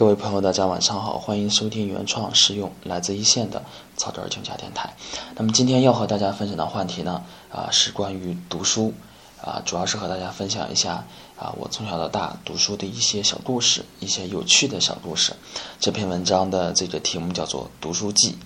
各位朋友，大家晚上好，欢迎收听原创实用来自一线的草根儿穷家电台。那么今天要和大家分享的话题呢，啊是关于读书，啊主要是和大家分享一下啊我从小到大读书的一些小故事，一些有趣的小故事。这篇文章的这个题目叫做《读书记》，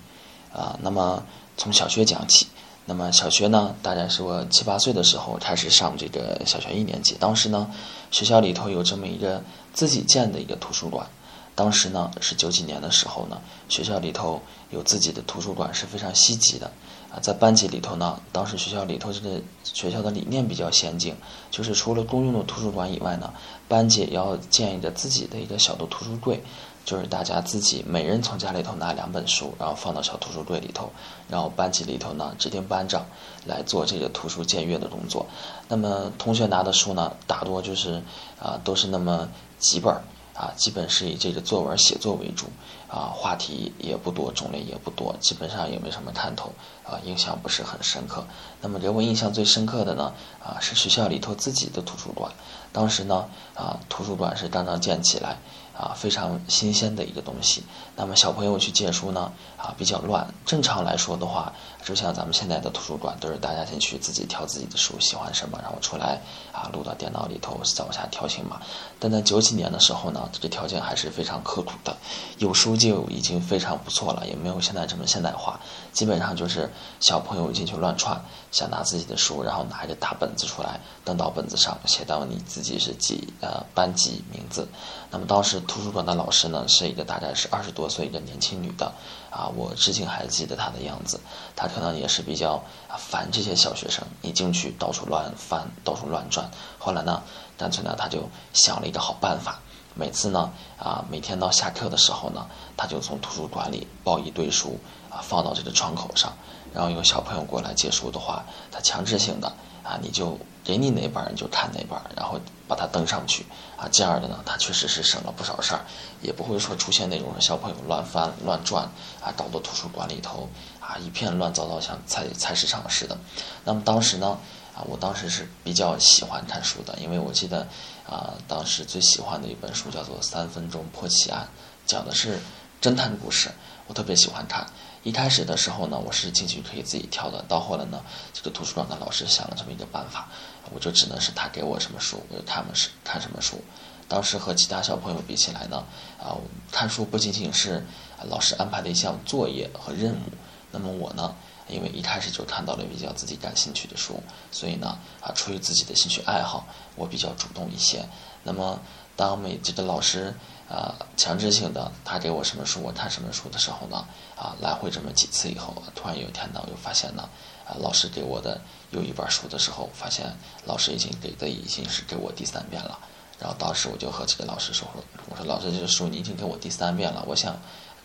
啊那么从小学讲起。那么小学呢，大概是我七八岁的时候开始上这个小学一年级。当时呢，学校里头有这么一个自己建的一个图书馆。当时呢是九几年的时候呢，学校里头有自己的图书馆是非常稀奇的啊。在班级里头呢，当时学校里头这个学校的理念比较先进，就是除了公用的图书馆以外呢，班级也要建一个自己的一个小的图书柜，就是大家自己每人从家里头拿两本书，然后放到小图书柜里头，然后班级里头呢指定班长来做这个图书检阅的工作。那么同学拿的书呢，大多就是啊都是那么几本儿。啊，基本是以这个作文写作为主，啊，话题也不多，种类也不多，基本上也没什么看头，啊，印象不是很深刻。那么给我印象最深刻的呢，啊，是学校里头自己的图书馆。当时呢，啊，图书馆是刚刚建起来。啊，非常新鲜的一个东西。那么小朋友去借书呢，啊，比较乱。正常来说的话，就像咱们现在的图书馆，都是大家进去自己挑自己的书，喜欢什么，然后出来啊，录到电脑里头，再往下挑行码。但在九几年的时候呢，这个条件还是非常刻苦的，有书就已经非常不错了，也没有现在这么现代化。基本上就是小朋友进去乱窜，想拿自己的书，然后拿一个大本子出来，登到本子上写到你自己是几呃班级名字。那么当时。图书馆的老师呢，是一个大概是二十多岁一个年轻女的，啊，我至今还记得他的样子。他可能也是比较烦这些小学生，一进去到处乱翻，到处乱转。后来呢，干脆呢，他就想了一个好办法。每次呢，啊，每天到下课的时候呢，他就从图书馆里抱一堆书，啊，放到这个窗口上。然后有小朋友过来借书的话，他强制性的。啊，你就给你哪本你就看哪本，然后把它登上去啊。这样的呢，它确实是省了不少事儿，也不会说出现那种小朋友乱翻乱转啊，搞到图书馆里头啊一片乱糟糟，像菜菜市场似的。那么当时呢，啊，我当时是比较喜欢看书的，因为我记得啊，当时最喜欢的一本书叫做《三分钟破奇案》，讲的是侦探故事，我特别喜欢看。一开始的时候呢，我是进去可以自己挑的。到后来呢，这个图书馆的老师想了这么一个办法，我就只能是他给我什么书，我就看什么看什么书。当时和其他小朋友比起来呢，啊，看书不仅仅是老师安排的一项作业和任务。那么我呢，因为一开始就看到了比较自己感兴趣的书，所以呢，啊，出于自己的兴趣爱好，我比较主动一些。那么当每这个老师。啊，强制性的，他给我什么书，我看什么书的时候呢？啊，来回这么几次以后，突然有一天呢，我就发现呢，啊，老师给我的有一本书的时候，发现老师已经给的已经是给我第三遍了。然后当时我就和这个老师说，我说老师，这个书你已经给我第三遍了，我想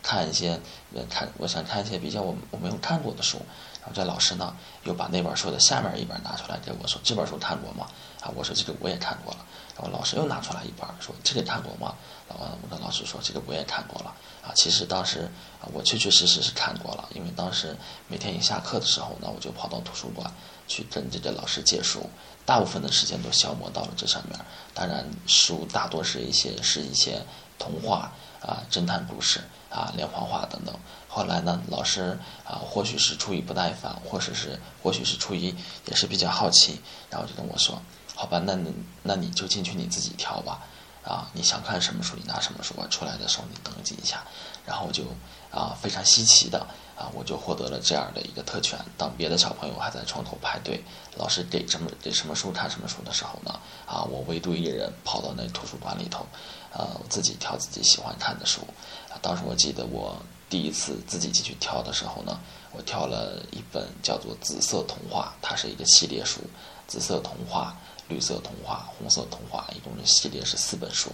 看一些，看我想看一些比较我我没有看过的书。然后这老师呢，又把那本书的下面一本拿出来给我说，这本书看过吗？啊，我说这个我也看过了。然后老师又拿出来一本说，这个看过吗？然后我的老师说这个我也看过了啊，其实当时啊我确确实实是看过了，因为当时每天一下课的时候呢，我就跑到图书馆去跟这个老师借书，大部分的时间都消磨到了这上面。当然书大多是一些是一些童话啊、侦探故事啊、连环画等等。后来呢，老师啊或许是出于不耐烦，或者是或许是出于也是比较好奇，然后就跟我说：“好吧，那你那你就进去你自己挑吧。”啊，你想看什么书，你拿什么书，出来的时候你登记一下，然后就啊非常稀奇的啊，我就获得了这样的一个特权。当别的小朋友还在窗口排队，老师给什么给什么书看什么书的时候呢，啊，我唯独一人跑到那图书馆里头，呃，自己挑自己喜欢看的书。当时我记得我第一次自己进去挑的时候呢，我挑了一本叫做《紫色童话》，它是一个系列书，《紫色童话》。绿色童话、红色童话，一共是系列是四本书，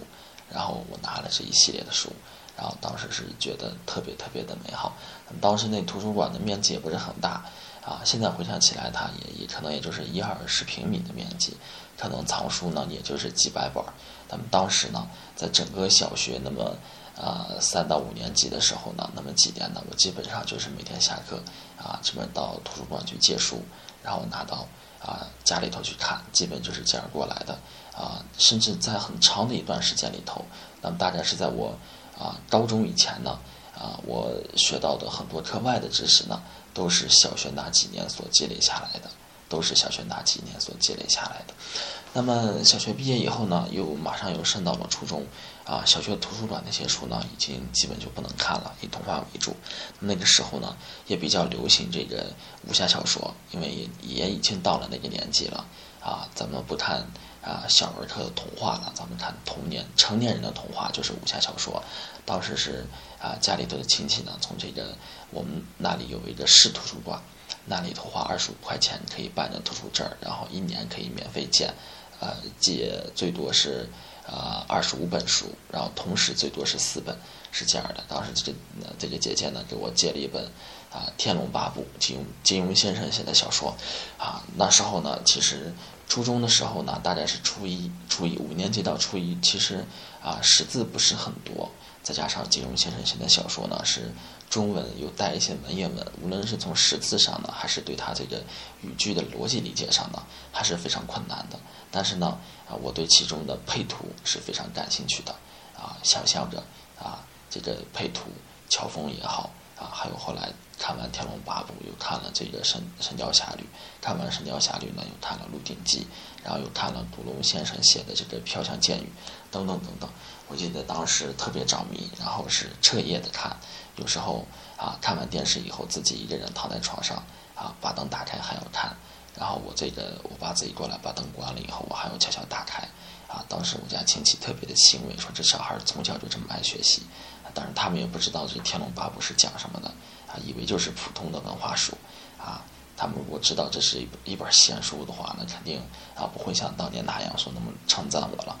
然后我拿了这一系列的书，然后当时是觉得特别特别的美好。当时那图书馆的面积也不是很大啊，现在回想起来，它也也可能也就是一二十平米的面积，可能藏书呢也就是几百本。那么当时呢，在整个小学那么啊三到五年级的时候呢，那么几年呢，我基本上就是每天下课啊，基本到图书馆去借书，然后拿到。啊，家里头去看，基本就是这样过来的啊。甚至在很长的一段时间里头，那么大概是在我啊，高中以前呢，啊，我学到的很多课外的知识呢，都是小学那几年所积累下来的，都是小学那几年所积累下来的。那么小学毕业以后呢，又马上又升到了初中，啊，小学图书馆那些书呢，已经基本就不能看了，以动画为主。那个时候呢，也比较流行这个武侠小说，因为也也已经到了那个年纪了，啊，咱们不谈啊小儿科的童话了，咱们谈童年成年人的童话，就是武侠小说。当时是啊，家里头的亲戚呢，从这个我们那里有一个市图书馆，那里头花二十五块钱可以办个图书证，然后一年可以免费借。呃，借最多是啊二十五本书，然后同时最多是四本，是这样的。当时这这个姐姐呢，给我借了一本啊《天龙八部》，金庸金庸先生写的小说。啊，那时候呢，其实初中的时候呢，大概是初一，初一五年级到初一，其实啊识字不是很多，再加上金庸先生写的小说呢是。中文又带一些文言文，无论是从识字上呢，还是对他这个语句的逻辑理解上呢，还是非常困难的。但是呢，啊，我对其中的配图是非常感兴趣的，啊，想象着啊，这个配图，乔峰也好，啊，还有后来看完《天龙八部》，又看了这个《神神雕侠侣》，看完《神雕侠侣》呢，又看了《鹿鼎记》，然后又看了古龙先生写的这个《飘香剑雨》，等等等等。我记得当时特别着迷，然后是彻夜的看。有时候啊，看完电视以后，自己一个人躺在床上啊，把灯打开还要看。然后我这个我爸自己过来把灯关了以后，我还要悄悄打开。啊，当时我家亲戚特别的欣慰，说这小孩从小就这么爱学习。当然他们也不知道这《天龙八部》是讲什么的，啊，以为就是普通的文化书。啊，他们如果知道这是一一本闲书的话，那肯定啊不会像当年那样说那么称赞我了。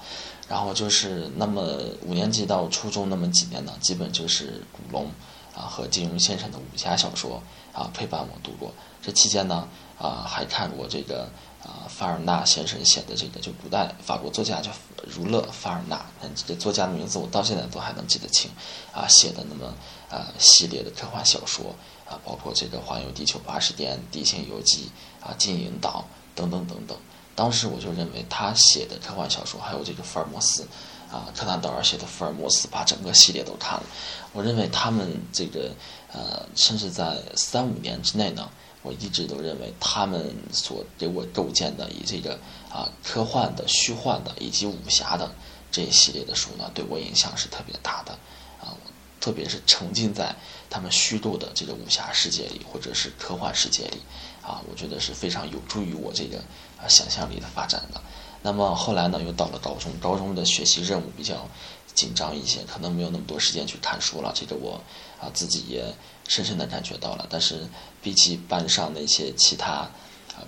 然后就是那么五年级到初中那么几年呢，基本就是古龙啊和金庸先生的武侠小说啊陪伴我度过。这期间呢啊还看过这个啊凡尔纳先生写的这个就古代法国作家叫儒勒凡尔纳，这作家的名字我到现在都还能记得清啊写的那么啊系列的科幻小说啊包括这个环游地球八十天、地心游记啊金银岛等等等等。当时我就认为他写的科幻小说，还有这个福尔摩斯，啊，柯南道尔写的福尔摩斯，把整个系列都看了。我认为他们这个，呃，甚至在三五年之内呢，我一直都认为他们所给我构建的以这个啊科幻的、虚幻的以及武侠的这一系列的书呢，对我影响是特别大的，啊，特别是沉浸在他们虚构的这个武侠世界里，或者是科幻世界里。啊，我觉得是非常有助于我这个啊想象力的发展的。那么后来呢，又到了高中，高中的学习任务比较紧张一些，可能没有那么多时间去看书了。这个我啊自己也深深的感觉到了。但是比起班上那些其他啊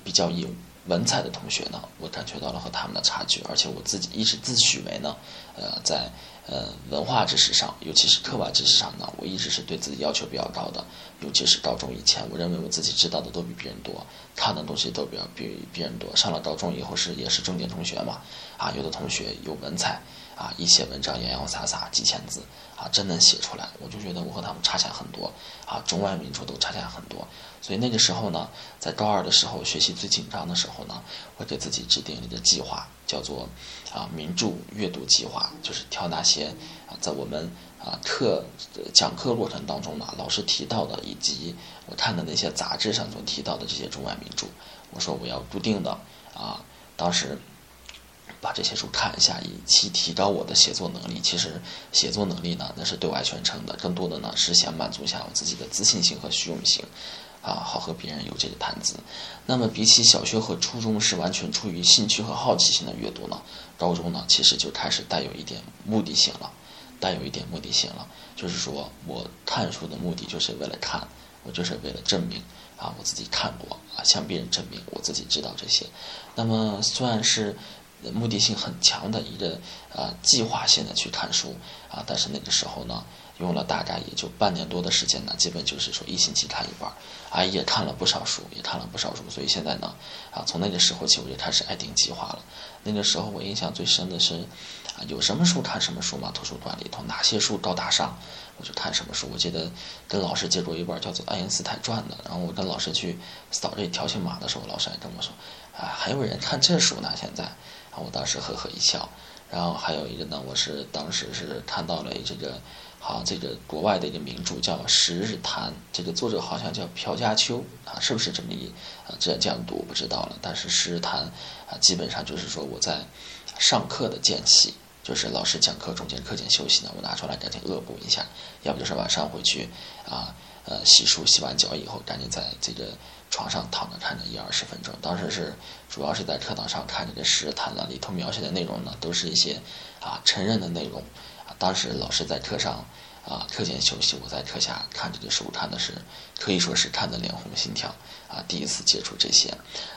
比较有文采的同学呢，我感觉到了和他们的差距。而且我自己一直自诩为呢，呃，在。呃，文化知识上，尤其是课外知识上呢，我一直是对自己要求比较高的。尤其是高中以前，我认为我自己知道的都比别人多，看的东西都比较比别人多。上了高中以后是也是重点同学嘛，啊，有的同学有文采，啊，一写文章洋洋洒洒几千字，啊，真能写出来，我就觉得我和他们差强很多，啊，中外名著都差强很多。所以那个时候呢，在高二的时候学习最紧张的时候呢，我给自己制定一个计划，叫做啊名著阅读计划，就是挑那些啊在我们啊课讲课过程当中呢老师提到的，以及我看的那些杂志上所提到的这些中外名著，我说我要固定的啊，当时把这些书看一下，以期提高我的写作能力。其实写作能力呢，那是对外宣称的，更多的呢是想满足一下我自己的自信心和虚荣心。啊，好和别人有这个谈资。那么，比起小学和初中是完全出于兴趣和好奇心的阅读呢，高中呢，其实就开始带有一点目的性了，带有一点目的性了。就是说我看书的目的就是为了看，我就是为了证明啊，我自己看过啊，向别人证明我自己知道这些。那么，算是目的性很强的一个啊计划性的去看书啊，但是那个时候呢。用了大概也就半年多的时间呢，基本就是说一星期看一本，啊，也看了不少书，也看了不少书，所以现在呢，啊，从那个时候起我就开始爱定计划了。那个时候我印象最深的是，啊，有什么书看什么书嘛，图书馆里头哪些书高大上，我就看什么书。我记得跟老师借过一本叫做《爱因斯坦传》的，然后我跟老师去扫这条形码的时候，老师还跟我说，啊，还有人看这书呢，现在，啊，我当时呵呵一笑。然后还有一个呢，我是当时是看到了这个。好像，这个国外的一个名著叫《十日谈》，这个作者好像叫朴家秋啊，是不是这么一啊？这样这样读不知道了。但是《十日谈》啊，基本上就是说我在上课的间隙，就是老师讲课中间课间休息呢，我拿出来赶紧恶补一下，要不就是晚上回去啊，呃，洗漱洗完脚以后，赶紧在这个床上躺着看着一二十分钟。当时是主要是在课堂上看这个《十日谈》了，里头描写的内容呢，都是一些啊成人的内容。啊当时老师在课上，啊，课间休息，我在课下看这个书，看的是可以说是看得脸红心跳，啊，第一次接触这些。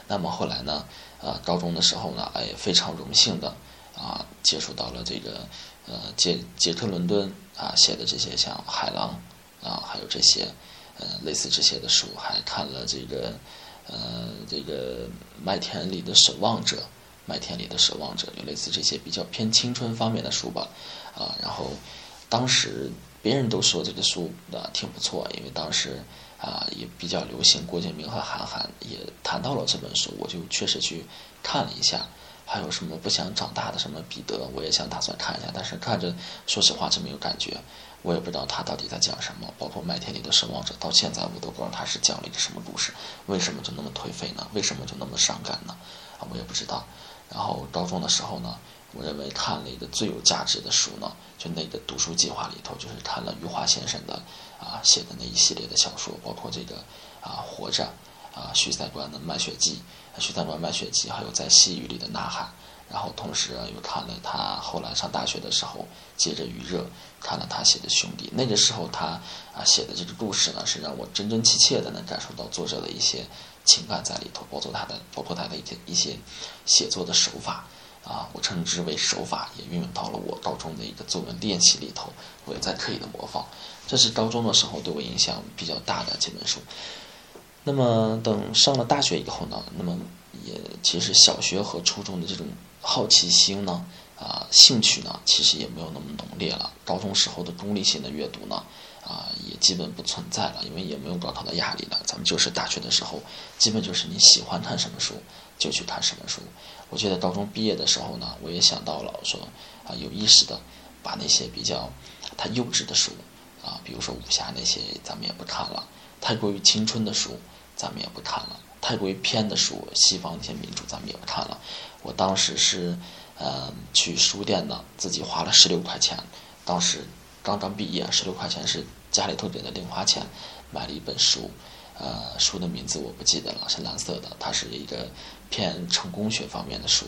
那么后来呢，啊，高中的时候呢，哎，非常荣幸的，啊，接触到了这个，呃，杰杰克伦敦啊写的这些像海浪，啊，还有这些，呃，类似这些的书，还看了这个，呃，这个麦田里的守望者。麦田里的守望者，就类似这些比较偏青春方面的书吧，啊，然后当时别人都说这个书啊挺不错，因为当时啊也比较流行，郭敬明和韩寒也谈到了这本书，我就确实去看了一下。还有什么不想长大的什么彼得，我也想打算看一下，但是看着说实话真没有感觉，我也不知道他到底在讲什么。包括麦田里的守望者，到现在我都不知道他是讲了一个什么故事，为什么就那么颓废呢？为什么就那么伤感呢？啊，我也不知道。然后高中的时候呢，我认为看了一个最有价值的书呢，就那个读书计划里头，就是看了余华先生的啊写的那一系列的小说，包括这个啊活着啊徐三观的卖血记，徐三观卖血记，还有在细雨里的呐喊。然后同时又看了他后来上大学的时候，接着余热看了他写的兄弟。那个时候他啊写的这个故事呢，是让我真真切切的能感受到作者的一些。情感在里头，包括他的，包括他的一些一些写作的手法啊，我称之为手法，也运用到了我高中的一个作文练习里头，我也在刻意的模仿。这是高中的时候对我影响比较大的这本书。那么等上了大学以后呢，那么也其实小学和初中的这种好奇心呢，啊，兴趣呢，其实也没有那么浓烈了。高中时候的功利性的阅读呢。啊，也基本不存在了，因为也没有高考的压力了。咱们就是大学的时候，基本就是你喜欢看什么书就去看什么书。我记得高中毕业的时候呢，我也想到了，说啊，有意识的把那些比较太幼稚的书啊，比如说武侠那些，咱们也不看了；太过于青春的书，咱们也不看了；太过于偏的书，西方那些名著，咱们也不看了。我当时是呃去书店呢，自己花了十六块钱，当时。刚刚毕业，十六块钱是家里头给的零花钱，买了一本书，呃，书的名字我不记得了，是蓝色的，它是一个偏成功学方面的书，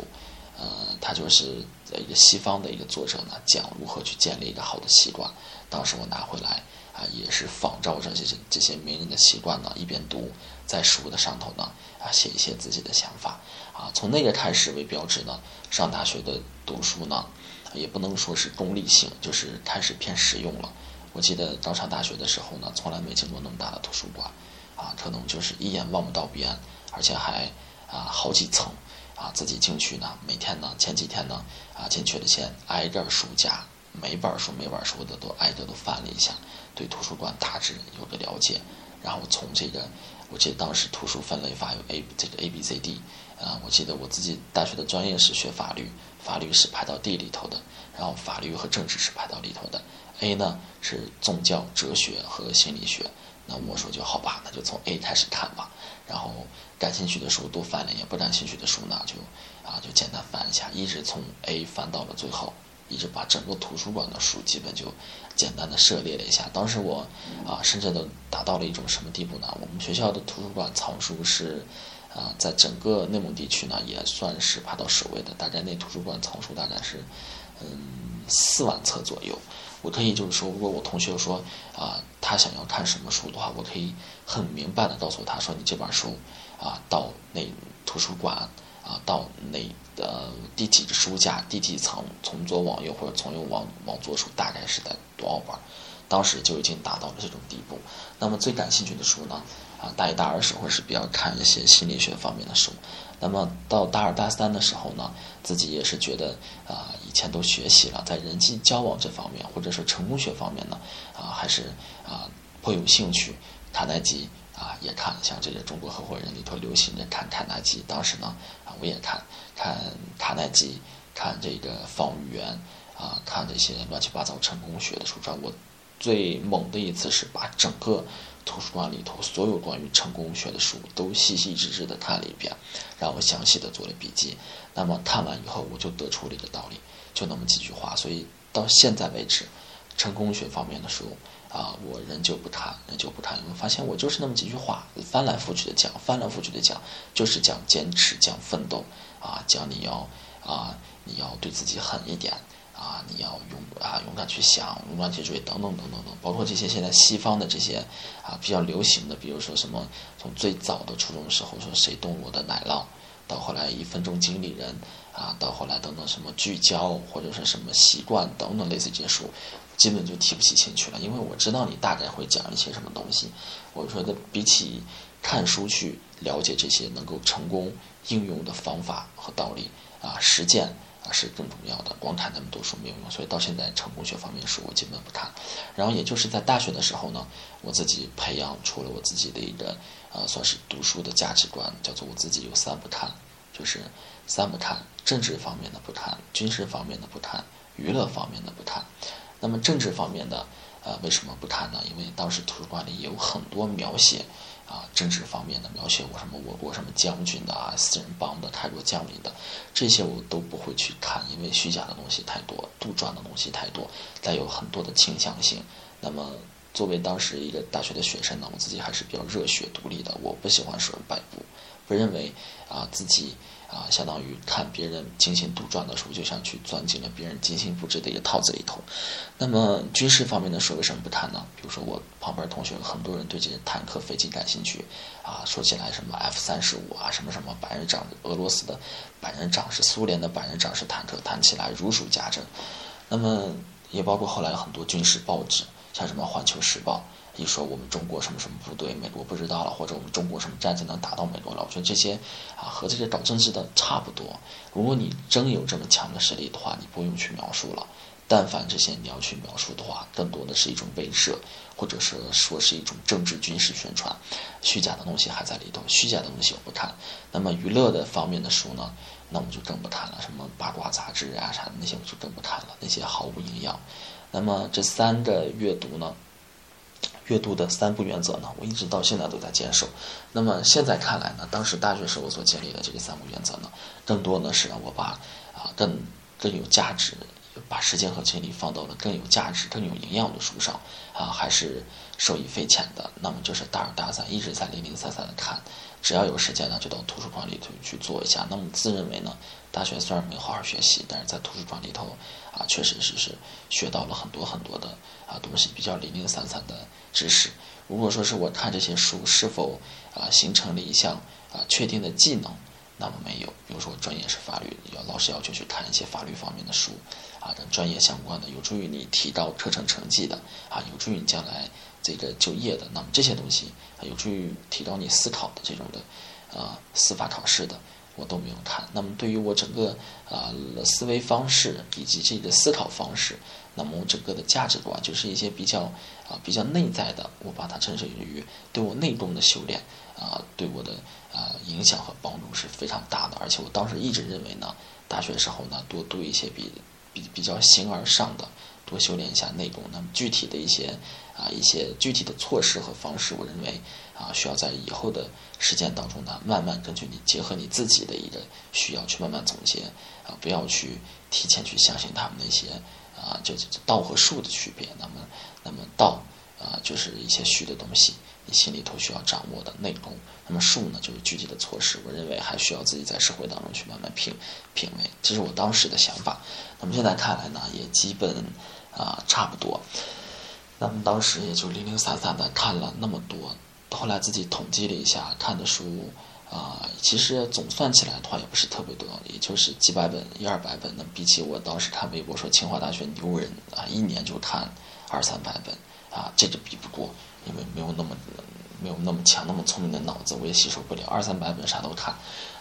呃，它就是一个西方的一个作者呢，讲如何去建立一个好的习惯。当时我拿回来啊，也是仿照这些这些名人的习惯呢，一边读，在书的上头呢啊写一些自己的想法啊，从那个开始为标志呢，上大学的读书呢。也不能说是功利性，就是开始偏实用了。我记得刚上大学的时候呢，从来没进过那么大的图书馆，啊，可能就是一眼望不到边，而且还啊好几层，啊自己进去呢，每天呢，前几天呢，啊进去的先挨个书架，每本书每本书的都挨个都翻了一下，对图书馆大致有个了解，然后从这个，我记得当时图书分类法有 A 这个 A B C D，啊，我记得我自己大学的专业是学法律。法律是排到 D 里头的，然后法律和政治是排到里头的。A 呢是宗教、哲学和心理学。那我说就好吧，那就从 A 开始看吧。然后感兴趣的书多翻了，也不感兴趣的书呢就啊就简单翻一下，一直从 A 翻到了最后，一直把整个图书馆的书基本就简单的涉猎了一下。当时我啊甚至都达到了一种什么地步呢？我们学校的图书馆藏书是。啊，在整个内蒙地区呢，也算是排到首位的。大概那图书馆藏书大概是，嗯，四万册左右。我可以就是说，如果我同学说啊，他想要看什么书的话，我可以很明白的告诉他说，你这本书啊，到那图书馆啊，到那呃第几书架，第几层，从左往右或者从右往往左数，大概是在多少本。当时就已经达到了这种地步。那么最感兴趣的书呢？啊，大一、大二时候是比较看一些心理学方面的书。那么到大二、大三的时候呢，自己也是觉得啊，以前都学习了，在人际交往这方面，或者说成功学方面呢，啊，还是啊颇有兴趣。卡耐基啊也看，像这个《中国合伙人》里头流行的看卡耐基。当时呢啊我也看，看卡耐基，看这个方玉元。啊，看这些乱七八糟成功学的书，主要我最猛的一次是把整个图书馆里头所有关于成功学的书都细细致致的看了一遍，然后详细的做了笔记。那么看完以后，我就得出了一个道理，就那么几句话。所以到现在为止，成功学方面的书啊，我仍旧不看，仍旧不看。因为发现我就是那么几句话，翻来覆去的讲，翻来覆去的讲，就是讲坚持，讲奋斗啊，讲你要啊，你要对自己狠一点。啊，你要勇啊，勇敢去想，勇敢去追，等等等等等，包括这些现在西方的这些啊比较流行的，比如说什么，从最早的初中时候说谁动我的奶酪，到后来一分钟经理人啊，到后来等等什么聚焦或者是什么习惯等等类似这些书，基本就提不起兴趣了，因为我知道你大概会讲一些什么东西。我说的比起看书去了解这些能够成功应用的方法和道理啊，实践。是更重要的。光看他们读书没有用，所以到现在成功学方面书我基本不看。然后也就是在大学的时候呢，我自己培养出了我自己的一个呃，算是读书的价值观，叫做我自己有三不谈，就是三不谈：政治方面的不谈，军事方面的不谈，娱乐方面的不谈。那么政治方面的呃，为什么不谈呢？因为当时图书馆里有很多描写。啊，政治方面的描写我什么我国什么将军的啊，四人帮的泰国将领的，这些我都不会去看，因为虚假的东西太多，杜撰的东西太多，带有很多的倾向性。那么，作为当时一个大学的学生呢，我自己还是比较热血独立的，我不喜欢说摆布，不认为啊自己。啊，相当于看别人精心杜撰的书，就像去钻进了别人精心布置的一个套子里头。那么军事方面的书为什么不谈呢？比如说我旁边同学很多人对这些坦克、飞机感兴趣，啊，说起来什么 F 三十五啊，什么什么百人长，俄罗斯的百人长是苏联的百人长是坦克，谈起来如数家珍。那么也包括后来很多军事报纸，像什么《环球时报》。一说我们中国什么什么部队，美国不知道了，或者我们中国什么战争能打到美国了，我觉得这些啊和这些搞政治的差不多。如果你真有这么强的实力的话，你不用去描述了。但凡这些你要去描述的话，更多的是一种威慑，或者是说是一种政治军事宣传，虚假的东西还在里头。虚假的东西我不看。那么娱乐的方面的书呢，那我们就更不谈了。什么八卦杂志啊啥的那些我就更不谈了，那些毫无营养。那么这三个阅读呢？阅读的三不原则呢，我一直到现在都在坚守。那么现在看来呢，当时大学时候所建立的这个三不原则呢，更多呢是让我把啊更更有价值，把时间和精力放到了更有价值、更有营养的书上啊，还是受益匪浅的。那么就是大二大三一直在零零散散的看，只要有时间呢，就到图书馆里头去做一下。那么自认为呢，大学虽然没有好好学习，但是在图书馆里头啊，确实是是学到了很多很多的啊东西，比较零零散散的。知识，如果说是我看这些书是否啊形成了一项啊确定的技能，那么没有。比如说专业是法律，要老师要求去看一些法律方面的书，啊跟专业相关的，有助于你提高课程成绩的，啊有助于你将来这个就业的，那么这些东西啊有助于提高你思考的这种的，啊司法考试的。我都没有看。那么对于我整个啊思维方式以及这个思考方式，那么我整个的价值观就是一些比较啊比较内在的，我把它称之于对我内功的修炼啊，对我的啊影响和帮助是非常大的。而且我当时一直认为呢，大学时候呢多读一些比比比较形而上的，多修炼一下内功。那么具体的一些啊一些具体的措施和方式，我认为。啊，需要在以后的实践当中呢，慢慢根据你结合你自己的一个需要去慢慢总结啊，不要去提前去相信他们那些啊，就道和术的区别。那么，那么道啊，就是一些虚的东西，你心里头需要掌握的内功。那么术呢，就是具体的措施。我认为还需要自己在社会当中去慢慢品品味，这是我当时的想法。那么现在看来呢，也基本啊差不多。那么当时也就零零散散的看了那么多。后来自己统计了一下，看的书啊，其实总算起来的话也不是特别多，也就是几百本、一二百本。那比起我当时看微博说清华大学牛人啊，一年就看二三百本啊，这个比不过，因为没有那么没有那么强、那么聪明的脑子，我也吸收不了二三百本啥都看。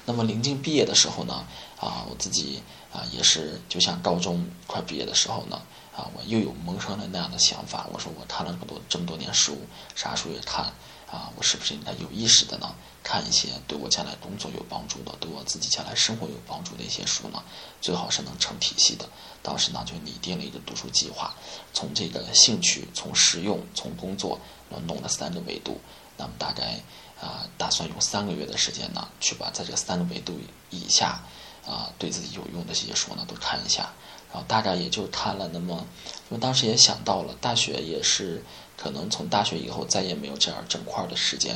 那么临近毕业的时候呢，啊，我自己啊也是就像高中快毕业的时候呢，啊，我又有萌生了那样的想法。我说我看了这么多这么多年书，啥书也看啊，我是不是应该有意识的呢，看一些对我将来工作有帮助的，对我自己将来生活有帮助的一些书呢？最好是能成体系的。当时呢就拟定了一个读书计划，从这个兴趣、从实用、从工作，弄了三个维度。那么大概啊，打算用三个月的时间呢，去把在这三个维度以下啊，对自己有用的这些书呢都看一下。然后大概也就看了那么，因为当时也想到了，大学也是可能从大学以后再也没有这样整块的时间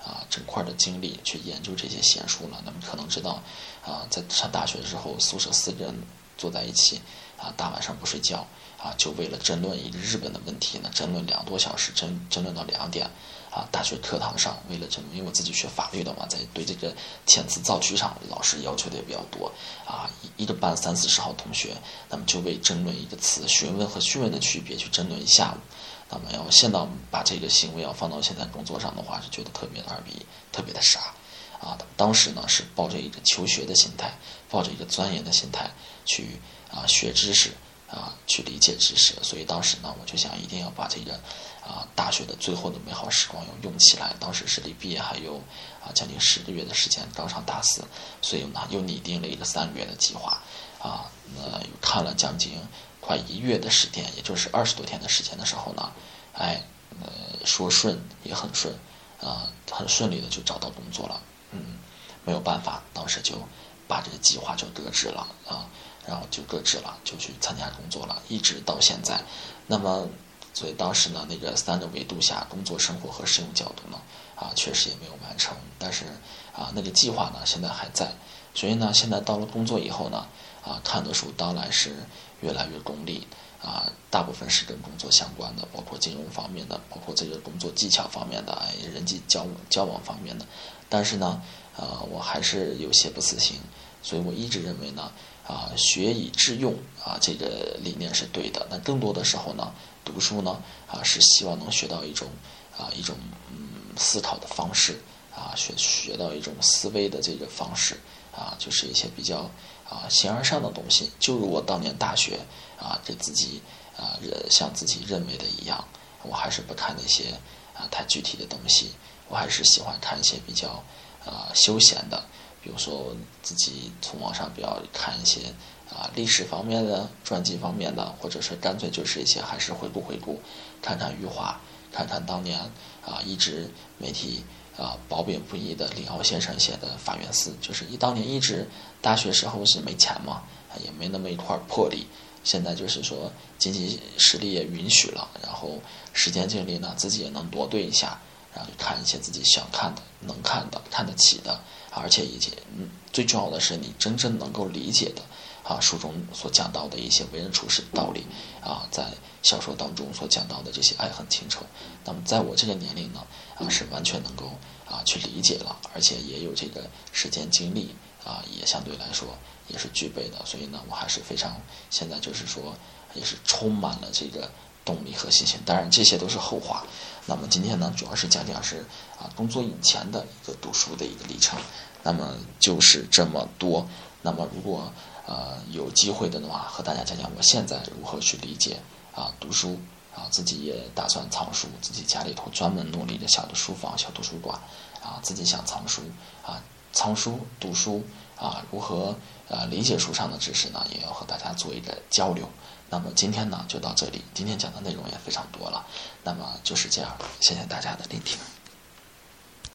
啊，整块的精力去研究这些闲书了。那么可能知道啊，在上大学的时候，宿舍四个人坐在一起啊，大晚上不睡觉啊，就为了争论一个日本的问题呢，争论两多小时，争争论到两点。啊，大学课堂上为了证明，因为我自己学法律的嘛，在对这个遣词造句上，老师要求的也比较多。啊，一一个班三四十号同学，那么就为争论一个词询问和询问的区别去争论一下午。那么要现在把这个行为要放到现在工作上的话，是觉得特别的二逼，特别的傻。啊，当时呢是抱着一个求学的心态，抱着一个钻研的心态去啊学知识。啊，去理解知识，所以当时呢，我就想一定要把这个啊大学的最后的美好时光要用起来。当时是离毕业还有啊将近十个月的时间，刚上大四，所以呢又拟定了一个三个月的计划啊。那又看了将近快一月的时间，也就是二十多天的时间的时候呢，哎，呃说顺也很顺啊，很顺利的就找到工作了。嗯，没有办法，当时就把这个计划就搁置了啊。然后就搁置了，就去参加工作了，一直到现在。那么，所以当时呢，那个三个维度下，工作、生活和实用角度呢，啊，确实也没有完成。但是，啊，那个计划呢，现在还在。所以呢，现在到了工作以后呢，啊，看的书当然是越来越功利，啊，大部分是跟工作相关的，包括金融方面的，包括这个工作技巧方面的，哎，人际交交往方面的。但是呢，呃，我还是有些不死心。所以我一直认为呢，啊，学以致用啊，这个理念是对的。那更多的时候呢，读书呢，啊，是希望能学到一种啊一种嗯思考的方式啊，学学到一种思维的这个方式啊，就是一些比较啊形而上的东西。就如我当年大学啊，给自己啊像自己认为的一样，我还是不看那些啊太具体的东西，我还是喜欢看一些比较啊休闲的。比如说，自己从网上比较看一些啊历史方面的传记方面的，或者是干脆就是一些还是回顾回顾，看看余华，看看当年啊一直媒体啊褒贬不一的李敖先生写的《法源寺》，就是一当年一直大学时候是没钱嘛，也没那么一块魄力，现在就是说经济实力也允许了，然后时间精力呢自己也能多对一下。然后看一些自己想看的、能看的、看得起的，而且以及嗯，最重要的是你真正能够理解的啊，书中所讲到的一些为人处事道理啊，在小说当中所讲到的这些爱恨情仇，那么在我这个年龄呢啊，是完全能够啊去理解了，而且也有这个时间精力啊，也相对来说也是具备的，所以呢，我还是非常现在就是说也是充满了这个。动力和信心，当然这些都是后话。那么今天呢，主要是讲讲是啊工作以前的一个读书的一个历程。那么就是这么多。那么如果呃有机会的话，和大家讲讲我现在如何去理解啊读书啊，自己也打算藏书，自己家里头专门弄了一个小的书房、小图书馆啊，自己想藏书啊，藏书读书啊，如何呃理解书上的知识呢？也要和大家做一个交流。那么今天呢就到这里，今天讲的内容也非常多了，那么就是这样，谢谢大家的聆听。